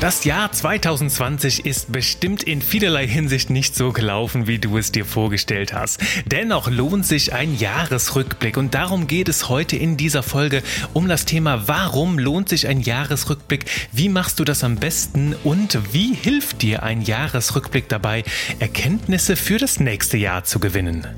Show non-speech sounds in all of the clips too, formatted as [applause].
Das Jahr 2020 ist bestimmt in vielerlei Hinsicht nicht so gelaufen, wie du es dir vorgestellt hast. Dennoch lohnt sich ein Jahresrückblick und darum geht es heute in dieser Folge um das Thema, warum lohnt sich ein Jahresrückblick, wie machst du das am besten und wie hilft dir ein Jahresrückblick dabei, Erkenntnisse für das nächste Jahr zu gewinnen.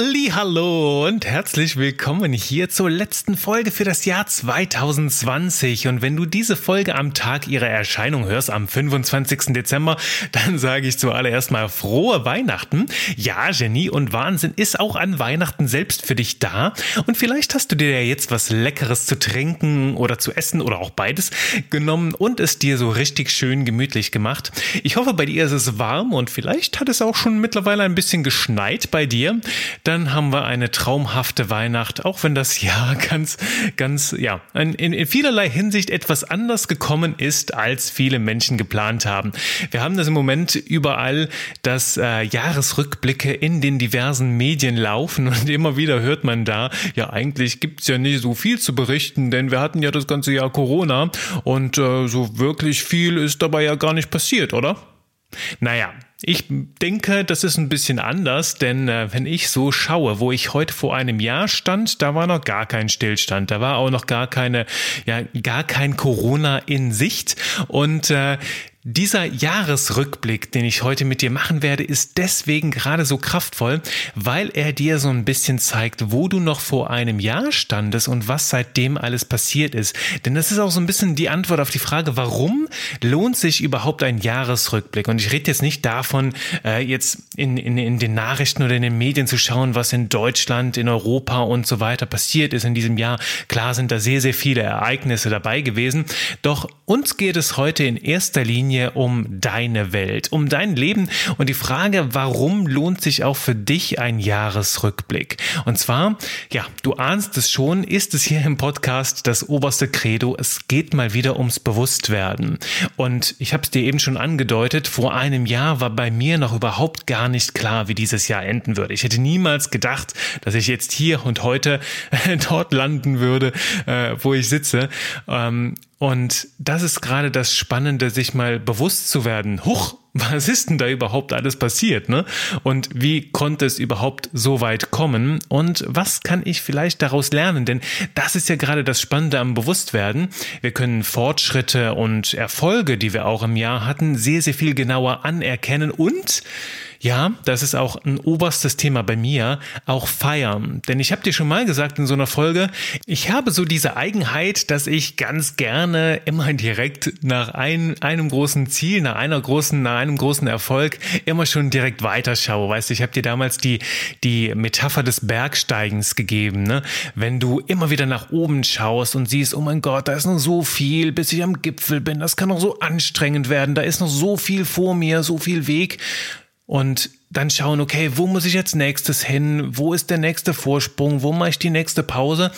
Hallo und herzlich willkommen hier zur letzten Folge für das Jahr 2020. Und wenn du diese Folge am Tag ihrer Erscheinung hörst, am 25. Dezember, [laughs] dann sage ich zuallererst mal frohe Weihnachten. Ja, Genie und Wahnsinn ist auch an Weihnachten selbst für dich da. Und vielleicht hast du dir ja jetzt was Leckeres zu trinken oder zu essen oder auch beides genommen und es dir so richtig schön gemütlich gemacht. Ich hoffe, bei dir ist es warm und vielleicht hat es auch schon mittlerweile ein bisschen geschneit bei dir dann haben wir eine traumhafte Weihnacht, auch wenn das [laughs] Jahr ganz, ganz, ja, in, in vielerlei Hinsicht etwas anders gekommen ist, als viele Menschen geplant haben. Wir haben das im Moment überall, dass äh, Jahresrückblicke in den diversen Medien laufen [laughs] und immer wieder hört man da, ja, eigentlich gibt's ja nicht so viel zu berichten, denn wir hatten ja das ganze Jahr Corona und äh, so wirklich viel ist dabei ja gar nicht passiert, oder? Naja, ich denke, das ist ein bisschen anders, denn äh, wenn ich so schaue, wo ich heute vor einem Jahr stand, da war noch gar kein Stillstand, da war auch noch gar keine, ja, gar kein Corona in Sicht. Und äh, dieser Jahresrückblick, den ich heute mit dir machen werde, ist deswegen gerade so kraftvoll, weil er dir so ein bisschen zeigt, wo du noch vor einem Jahr standest und was seitdem alles passiert ist. Denn das ist auch so ein bisschen die Antwort auf die Frage, warum lohnt sich überhaupt ein Jahresrückblick? Und ich rede jetzt nicht davon, äh, jetzt in, in, in den Nachrichten oder in den Medien zu schauen, was in Deutschland, in Europa und so weiter passiert ist in diesem Jahr. Klar sind da sehr, sehr viele Ereignisse dabei gewesen. Doch uns geht es heute in erster Linie mir um deine Welt, um dein Leben und die Frage, warum lohnt sich auch für dich ein Jahresrückblick? Und zwar, ja, du ahnst es schon, ist es hier im Podcast das oberste Credo, es geht mal wieder ums Bewusstwerden. Und ich habe es dir eben schon angedeutet, vor einem Jahr war bei mir noch überhaupt gar nicht klar, wie dieses Jahr enden würde. Ich hätte niemals gedacht, dass ich jetzt hier und heute [laughs] dort landen würde, äh, wo ich sitze. Ähm, und das ist gerade das Spannende, sich mal bewusst zu werden. Huch, was ist denn da überhaupt alles passiert, ne? Und wie konnte es überhaupt so weit kommen? Und was kann ich vielleicht daraus lernen? Denn das ist ja gerade das Spannende am Bewusstwerden. Wir können Fortschritte und Erfolge, die wir auch im Jahr hatten, sehr, sehr viel genauer anerkennen und ja, das ist auch ein oberstes Thema bei mir, auch feiern. Denn ich habe dir schon mal gesagt in so einer Folge, ich habe so diese Eigenheit, dass ich ganz gerne immer direkt nach ein, einem großen Ziel, nach einer großen, nach einem großen Erfolg immer schon direkt weiterschaue. Weißt du, ich habe dir damals die, die Metapher des Bergsteigens gegeben. Ne? Wenn du immer wieder nach oben schaust und siehst, oh mein Gott, da ist noch so viel, bis ich am Gipfel bin, das kann noch so anstrengend werden, da ist noch so viel vor mir, so viel Weg und dann schauen, okay, wo muss ich jetzt nächstes hin? Wo ist der nächste Vorsprung? Wo mache ich die nächste Pause?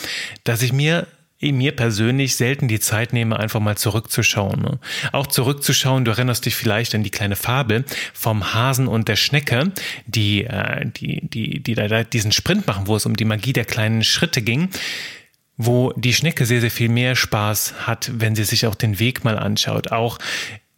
Dass ich mir mir persönlich selten die Zeit nehme, einfach mal zurückzuschauen. Ne? Auch zurückzuschauen, du erinnerst dich vielleicht an die kleine Fabel vom Hasen und der Schnecke, die, äh, die, die, die da diesen Sprint machen, wo es um die Magie der kleinen Schritte ging wo die Schnecke sehr, sehr viel mehr Spaß hat, wenn sie sich auch den Weg mal anschaut. Auch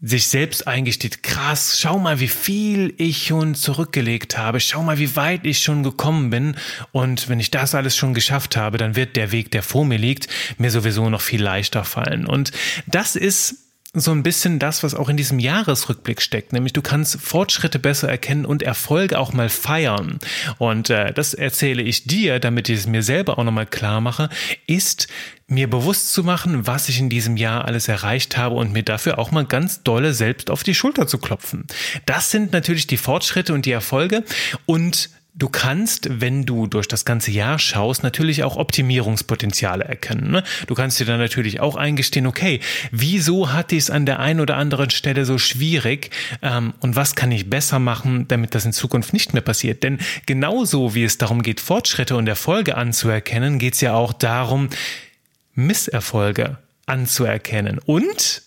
sich selbst eingesteht, krass, schau mal, wie viel ich schon zurückgelegt habe, schau mal, wie weit ich schon gekommen bin und wenn ich das alles schon geschafft habe, dann wird der Weg, der vor mir liegt, mir sowieso noch viel leichter fallen. Und das ist so ein bisschen das, was auch in diesem Jahresrückblick steckt, nämlich du kannst Fortschritte besser erkennen und Erfolge auch mal feiern. Und äh, das erzähle ich dir, damit ich es mir selber auch nochmal klar mache, ist mir bewusst zu machen, was ich in diesem Jahr alles erreicht habe und mir dafür auch mal ganz dolle selbst auf die Schulter zu klopfen. Das sind natürlich die Fortschritte und die Erfolge und Du kannst, wenn du durch das ganze Jahr schaust, natürlich auch Optimierungspotenziale erkennen. Ne? Du kannst dir dann natürlich auch eingestehen, okay, wieso hatte ich es an der einen oder anderen Stelle so schwierig ähm, und was kann ich besser machen, damit das in Zukunft nicht mehr passiert? Denn genauso wie es darum geht, Fortschritte und Erfolge anzuerkennen, geht es ja auch darum, Misserfolge anzuerkennen und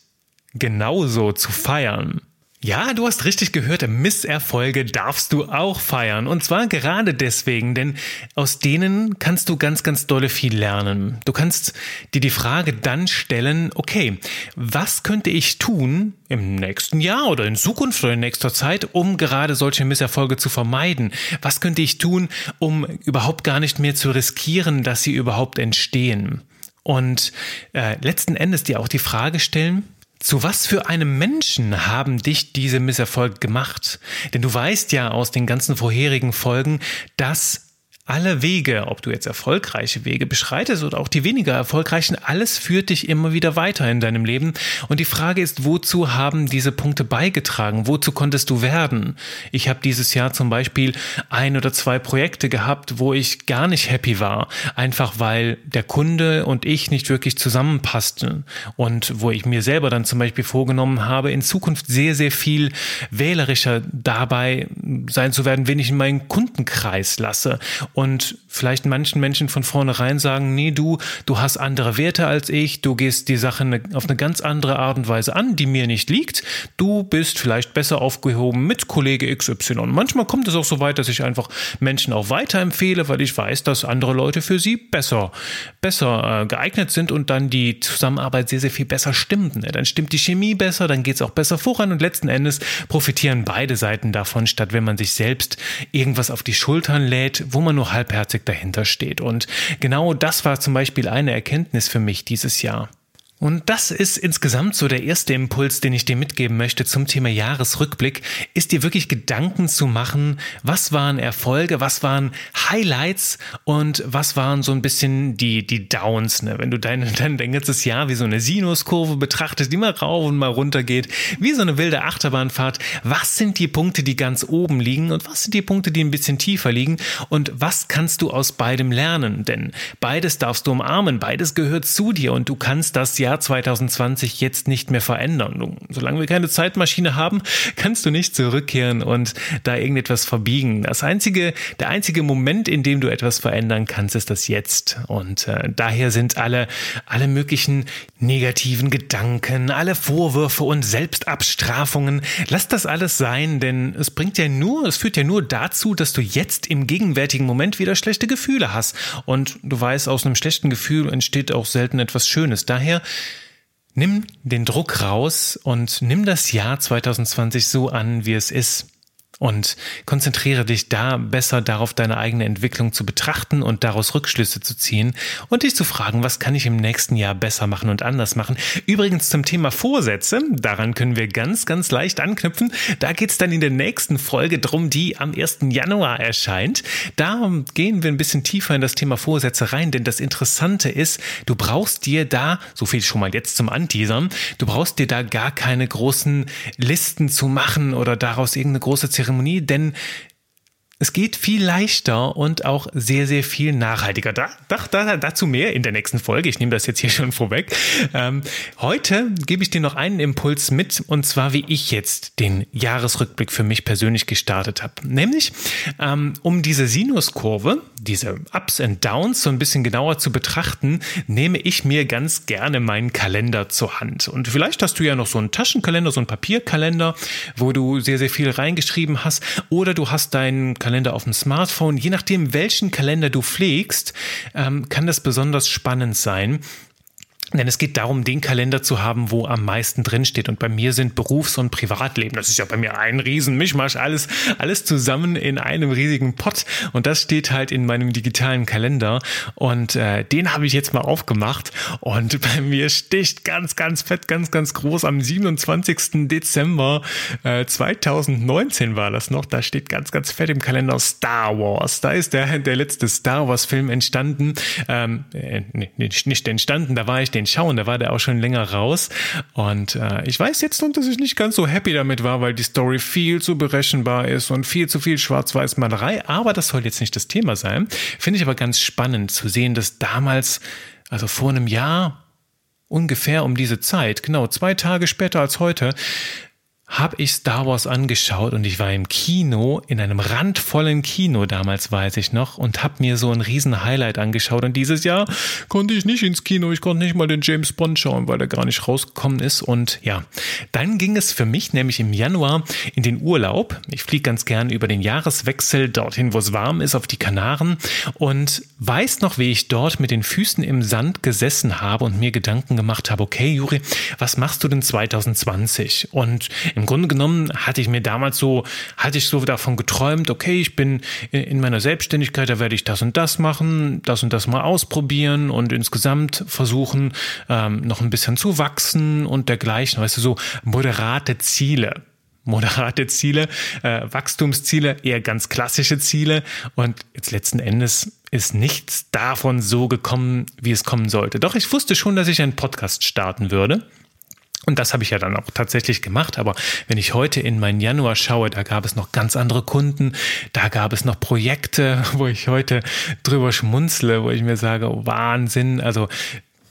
genauso zu feiern. Ja, du hast richtig gehört, Misserfolge darfst du auch feiern. Und zwar gerade deswegen, denn aus denen kannst du ganz, ganz dolle viel lernen. Du kannst dir die Frage dann stellen, okay, was könnte ich tun im nächsten Jahr oder in Zukunft oder in nächster Zeit, um gerade solche Misserfolge zu vermeiden? Was könnte ich tun, um überhaupt gar nicht mehr zu riskieren, dass sie überhaupt entstehen? Und äh, letzten Endes dir auch die Frage stellen, zu was für einem Menschen haben dich diese Misserfolge gemacht? Denn du weißt ja aus den ganzen vorherigen Folgen, dass alle Wege, ob du jetzt erfolgreiche Wege beschreitest oder auch die weniger erfolgreichen, alles führt dich immer wieder weiter in deinem Leben. Und die Frage ist, wozu haben diese Punkte beigetragen? Wozu konntest du werden? Ich habe dieses Jahr zum Beispiel ein oder zwei Projekte gehabt, wo ich gar nicht happy war, einfach weil der Kunde und ich nicht wirklich zusammenpassten und wo ich mir selber dann zum Beispiel vorgenommen habe, in Zukunft sehr, sehr viel wählerischer dabei sein zu werden, wenn ich in meinen Kundenkreis lasse und vielleicht manchen Menschen von vornherein sagen, nee, du, du hast andere Werte als ich, du gehst die Sache auf eine ganz andere Art und Weise an, die mir nicht liegt. Du bist vielleicht besser aufgehoben mit Kollege XY. Manchmal kommt es auch so weit, dass ich einfach Menschen auch weiterempfehle, weil ich weiß, dass andere Leute für sie besser, besser äh, geeignet sind und dann die Zusammenarbeit sehr, sehr viel besser stimmt. Ne? Dann stimmt die Chemie besser, dann geht es auch besser voran und letzten Endes profitieren beide Seiten davon, statt wenn man sich selbst irgendwas auf die Schultern lädt, wo man nur halbherzig dahinter steht. Und genau das war zum Beispiel eine Erkenntnis für mich dieses Jahr. Und das ist insgesamt so der erste Impuls, den ich dir mitgeben möchte zum Thema Jahresrückblick, ist dir wirklich Gedanken zu machen, was waren Erfolge, was waren Highlights und was waren so ein bisschen die, die Downs, ne? wenn du dein, [laughs] dein, dein ganzes Jahr wie so eine Sinuskurve betrachtest, die mal rauf und mal runter geht, wie so eine wilde Achterbahnfahrt, was sind die Punkte, die ganz oben liegen und was sind die Punkte, die ein bisschen tiefer liegen und was kannst du aus beidem lernen, denn beides darfst du umarmen, beides gehört zu dir und du kannst das ja Jahr 2020 jetzt nicht mehr verändern. Solange wir keine Zeitmaschine haben, kannst du nicht zurückkehren und da irgendetwas verbiegen. Das einzige, der einzige Moment, in dem du etwas verändern kannst, ist das Jetzt. Und äh, daher sind alle, alle möglichen negativen Gedanken, alle Vorwürfe und Selbstabstrafungen, lass das alles sein, denn es bringt ja nur, es führt ja nur dazu, dass du jetzt im gegenwärtigen Moment wieder schlechte Gefühle hast. Und du weißt, aus einem schlechten Gefühl entsteht auch selten etwas Schönes. Daher Nimm den Druck raus und nimm das Jahr 2020 so an, wie es ist und konzentriere dich da besser darauf, deine eigene Entwicklung zu betrachten und daraus Rückschlüsse zu ziehen und dich zu fragen, was kann ich im nächsten Jahr besser machen und anders machen. Übrigens zum Thema Vorsätze, daran können wir ganz, ganz leicht anknüpfen. Da geht's dann in der nächsten Folge drum, die am 1. Januar erscheint. Da gehen wir ein bisschen tiefer in das Thema Vorsätze rein, denn das Interessante ist, du brauchst dir da, so viel schon mal jetzt zum Anteasern, du brauchst dir da gar keine großen Listen zu machen oder daraus irgendeine große Zeremonie Zeremonie, denn es geht viel leichter und auch sehr, sehr viel nachhaltiger. Da, da, dazu mehr in der nächsten Folge. Ich nehme das jetzt hier schon vorweg. Ähm, heute gebe ich dir noch einen Impuls mit, und zwar wie ich jetzt den Jahresrückblick für mich persönlich gestartet habe. Nämlich, ähm, um diese Sinuskurve, diese Ups and Downs so ein bisschen genauer zu betrachten, nehme ich mir ganz gerne meinen Kalender zur Hand. Und vielleicht hast du ja noch so einen Taschenkalender, so einen Papierkalender, wo du sehr, sehr viel reingeschrieben hast, oder du hast deinen Kalender auf dem Smartphone. Je nachdem, welchen Kalender du pflegst, ähm, kann das besonders spannend sein. Denn es geht darum, den Kalender zu haben, wo am meisten drinsteht. Und bei mir sind Berufs- und Privatleben. Das ist ja bei mir ein Riesenmischmasch. Alles, alles zusammen in einem riesigen Pott. Und das steht halt in meinem digitalen Kalender. Und äh, den habe ich jetzt mal aufgemacht. Und [laughs] bei mir sticht ganz, ganz fett, ganz, ganz groß am 27. Dezember äh, 2019 war das noch. Da steht ganz, ganz fett im Kalender Star Wars. Da ist der, der letzte Star Wars Film entstanden. Ähm, äh, nicht, nicht entstanden, da war ich den schauen. Da war der auch schon länger raus. Und äh, ich weiß jetzt nun, dass ich nicht ganz so happy damit war, weil die Story viel zu berechenbar ist und viel zu viel Schwarz-Weiß-Malerei. Aber das soll jetzt nicht das Thema sein. Finde ich aber ganz spannend zu sehen, dass damals, also vor einem Jahr, ungefähr um diese Zeit, genau zwei Tage später als heute, habe ich Star Wars angeschaut und ich war im Kino, in einem randvollen Kino damals, weiß ich noch, und habe mir so ein riesen Highlight angeschaut. Und dieses Jahr konnte ich nicht ins Kino, ich konnte nicht mal den James Bond schauen, weil er gar nicht rausgekommen ist. Und ja, dann ging es für mich nämlich im Januar in den Urlaub. Ich fliege ganz gern über den Jahreswechsel dorthin, wo es warm ist, auf die Kanaren und weiß noch, wie ich dort mit den Füßen im Sand gesessen habe und mir Gedanken gemacht habe, okay, Juri, was machst du denn 2020? Und im Grunde genommen hatte ich mir damals so, hatte ich so davon geträumt, okay, ich bin in meiner Selbstständigkeit, da werde ich das und das machen, das und das mal ausprobieren und insgesamt versuchen, ähm, noch ein bisschen zu wachsen und dergleichen, weißt du, so moderate Ziele moderate Ziele, äh, Wachstumsziele, eher ganz klassische Ziele. Und jetzt letzten Endes ist nichts davon so gekommen, wie es kommen sollte. Doch ich wusste schon, dass ich einen Podcast starten würde. Und das habe ich ja dann auch tatsächlich gemacht. Aber wenn ich heute in meinen Januar schaue, da gab es noch ganz andere Kunden, da gab es noch Projekte, [laughs] wo ich heute drüber schmunzle, wo ich mir sage, oh, Wahnsinn. Also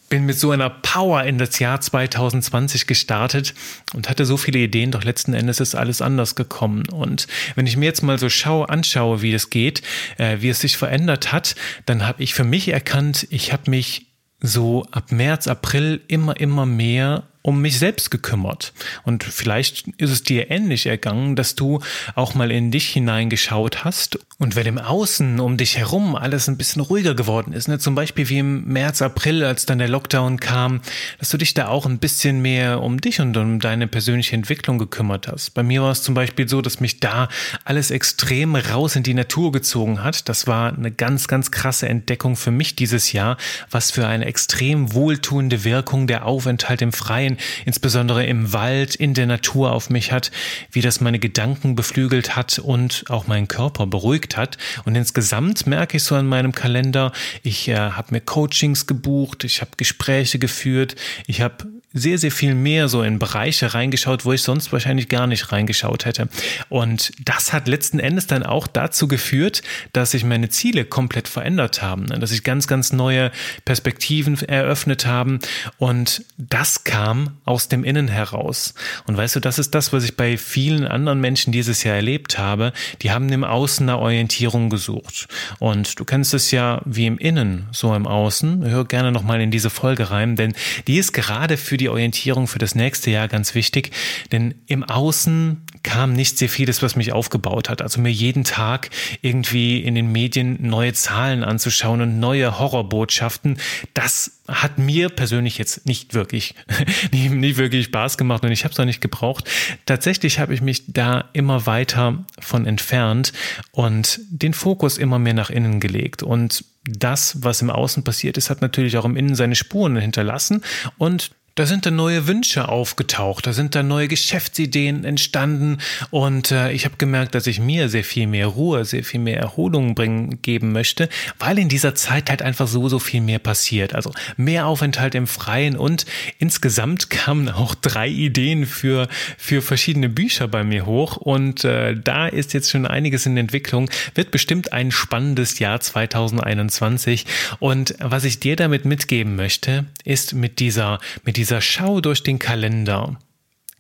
bin mit so einer Power in das Jahr 2020 gestartet und hatte so viele Ideen, doch letzten Endes ist alles anders gekommen. Und wenn ich mir jetzt mal so schaue, anschaue, wie es geht, äh, wie es sich verändert hat, dann habe ich für mich erkannt, ich habe mich so ab März, April immer, immer mehr um mich selbst gekümmert. Und vielleicht ist es dir ähnlich ergangen, dass du auch mal in dich hineingeschaut hast und wenn im Außen um dich herum alles ein bisschen ruhiger geworden ist, ne? zum Beispiel wie im März, April, als dann der Lockdown kam, dass du dich da auch ein bisschen mehr um dich und um deine persönliche Entwicklung gekümmert hast. Bei mir war es zum Beispiel so, dass mich da alles extrem raus in die Natur gezogen hat. Das war eine ganz, ganz krasse Entdeckung für mich dieses Jahr, was für eine extrem wohltuende Wirkung der Aufenthalt im Freien insbesondere im Wald, in der Natur auf mich hat, wie das meine Gedanken beflügelt hat und auch meinen Körper beruhigt hat. Und insgesamt merke ich so an meinem Kalender, ich äh, habe mir Coachings gebucht, ich habe Gespräche geführt, ich habe sehr, sehr viel mehr so in Bereiche reingeschaut, wo ich sonst wahrscheinlich gar nicht reingeschaut hätte. Und das hat letzten Endes dann auch dazu geführt, dass sich meine Ziele komplett verändert haben, dass sich ganz, ganz neue Perspektiven eröffnet haben. Und das kam aus dem Innen heraus. Und weißt du, das ist das, was ich bei vielen anderen Menschen dieses Jahr erlebt habe. Die haben im Außen eine Orientierung gesucht. Und du kennst es ja wie im Innen, so im Außen. Hör gerne nochmal in diese Folge rein, denn die ist gerade für die die Orientierung für das nächste Jahr ganz wichtig, denn im Außen kam nicht sehr vieles, was mich aufgebaut hat. Also mir jeden Tag irgendwie in den Medien neue Zahlen anzuschauen und neue Horrorbotschaften, das hat mir persönlich jetzt nicht wirklich, [laughs] nicht, nicht wirklich Spaß gemacht und ich habe es auch nicht gebraucht. Tatsächlich habe ich mich da immer weiter von entfernt und den Fokus immer mehr nach innen gelegt und das, was im Außen passiert ist, hat natürlich auch im Innen seine Spuren hinterlassen und da sind dann neue Wünsche aufgetaucht, da sind dann neue Geschäftsideen entstanden und äh, ich habe gemerkt, dass ich mir sehr viel mehr Ruhe, sehr viel mehr Erholung bringen geben möchte, weil in dieser Zeit halt einfach so so viel mehr passiert. Also mehr Aufenthalt im Freien und insgesamt [laughs] kamen auch drei Ideen für für verschiedene Bücher bei mir hoch und äh, da ist jetzt schon einiges in Entwicklung. Wird bestimmt ein spannendes Jahr 2021 und was ich dir damit mitgeben möchte, ist mit dieser mit dieser dieser Schau durch den Kalender.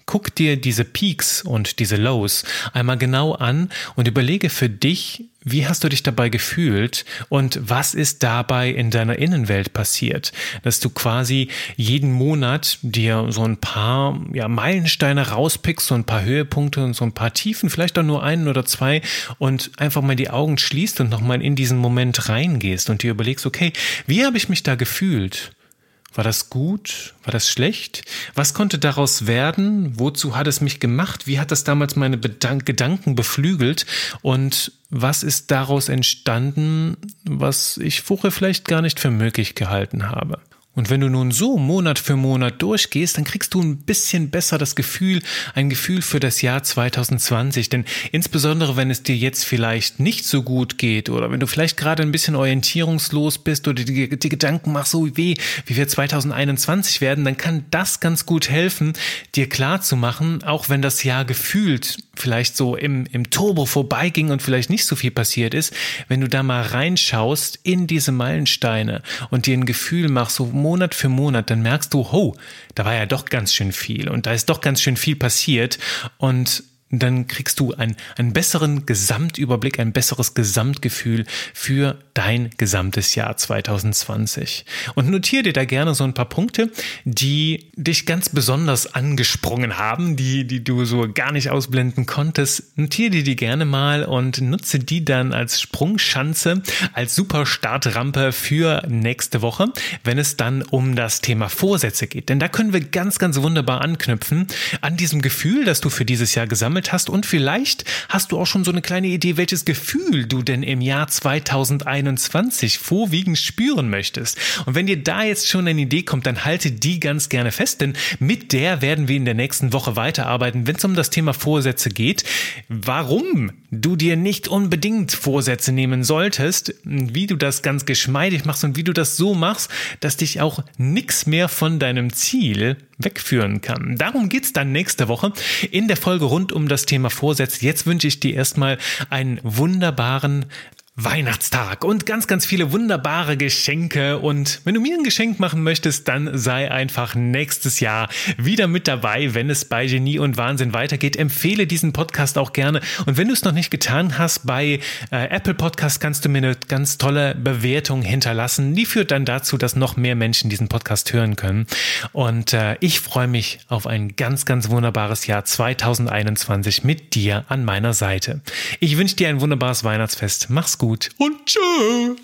Guck dir diese Peaks und diese Lows einmal genau an und überlege für dich, wie hast du dich dabei gefühlt und was ist dabei in deiner Innenwelt passiert, dass du quasi jeden Monat dir so ein paar ja, Meilensteine rauspickst, so ein paar Höhepunkte und so ein paar Tiefen, vielleicht auch nur einen oder zwei und einfach mal die Augen schließt und nochmal in diesen Moment reingehst und dir überlegst, okay, wie habe ich mich da gefühlt? War das gut? War das schlecht? Was konnte daraus werden? Wozu hat es mich gemacht? Wie hat das damals meine Bedank Gedanken beflügelt? Und was ist daraus entstanden, was ich vorher vielleicht gar nicht für möglich gehalten habe? Und wenn du nun so Monat für Monat durchgehst, dann kriegst du ein bisschen besser das Gefühl, ein Gefühl für das Jahr 2020. Denn insbesondere, wenn es dir jetzt vielleicht nicht so gut geht oder wenn du vielleicht gerade ein bisschen orientierungslos bist oder die, die Gedanken machst, so wie, wie wir 2021 werden, dann kann das ganz gut helfen, dir klar zu machen, auch wenn das Jahr gefühlt vielleicht so im, im Turbo vorbeiging und vielleicht nicht so viel passiert ist, wenn du da mal reinschaust in diese Meilensteine und dir ein Gefühl machst, so Monat für Monat, dann merkst du, ho, da war ja doch ganz schön viel und da ist doch ganz schön viel passiert. Und dann kriegst du einen, einen besseren Gesamtüberblick, ein besseres Gesamtgefühl für dein gesamtes Jahr 2020. Und notiere dir da gerne so ein paar Punkte, die dich ganz besonders angesprungen haben, die, die du so gar nicht ausblenden konntest. Notiere dir die gerne mal und nutze die dann als Sprungschanze, als super Startrampe für nächste Woche, wenn es dann um das Thema Vorsätze geht. Denn da können wir ganz, ganz wunderbar anknüpfen an diesem Gefühl, das du für dieses Jahr gesammelt gesammelt hast und vielleicht hast du auch schon so eine kleine Idee, welches Gefühl du denn im Jahr 2021 vorwiegend spüren möchtest. Und wenn dir da jetzt schon eine Idee kommt, dann halte die ganz gerne fest, denn mit der werden wir in der nächsten Woche weiterarbeiten, wenn es um das Thema Vorsätze geht. Warum du dir nicht unbedingt Vorsätze nehmen solltest, wie du das ganz geschmeidig machst und wie du das so machst, dass dich auch nichts mehr von deinem Ziel wegführen kann. Darum geht's dann nächste Woche in der Folge rund um das Thema Vorsätze. Jetzt wünsche ich dir erstmal einen wunderbaren Weihnachtstag und ganz, ganz viele wunderbare Geschenke. Und wenn du mir ein Geschenk machen möchtest, dann sei einfach nächstes Jahr wieder mit dabei, wenn es bei Genie und Wahnsinn weitergeht. Empfehle diesen Podcast auch gerne. Und wenn du es noch nicht getan hast, bei äh, Apple Podcast kannst du mir eine ganz tolle Bewertung hinterlassen. Die führt dann dazu, dass noch mehr Menschen diesen Podcast hören können. Und äh, ich freue mich auf ein ganz, ganz wunderbares Jahr 2021 mit dir an meiner Seite. Ich wünsche dir ein wunderbares Weihnachtsfest. Mach's gut gut und tschö.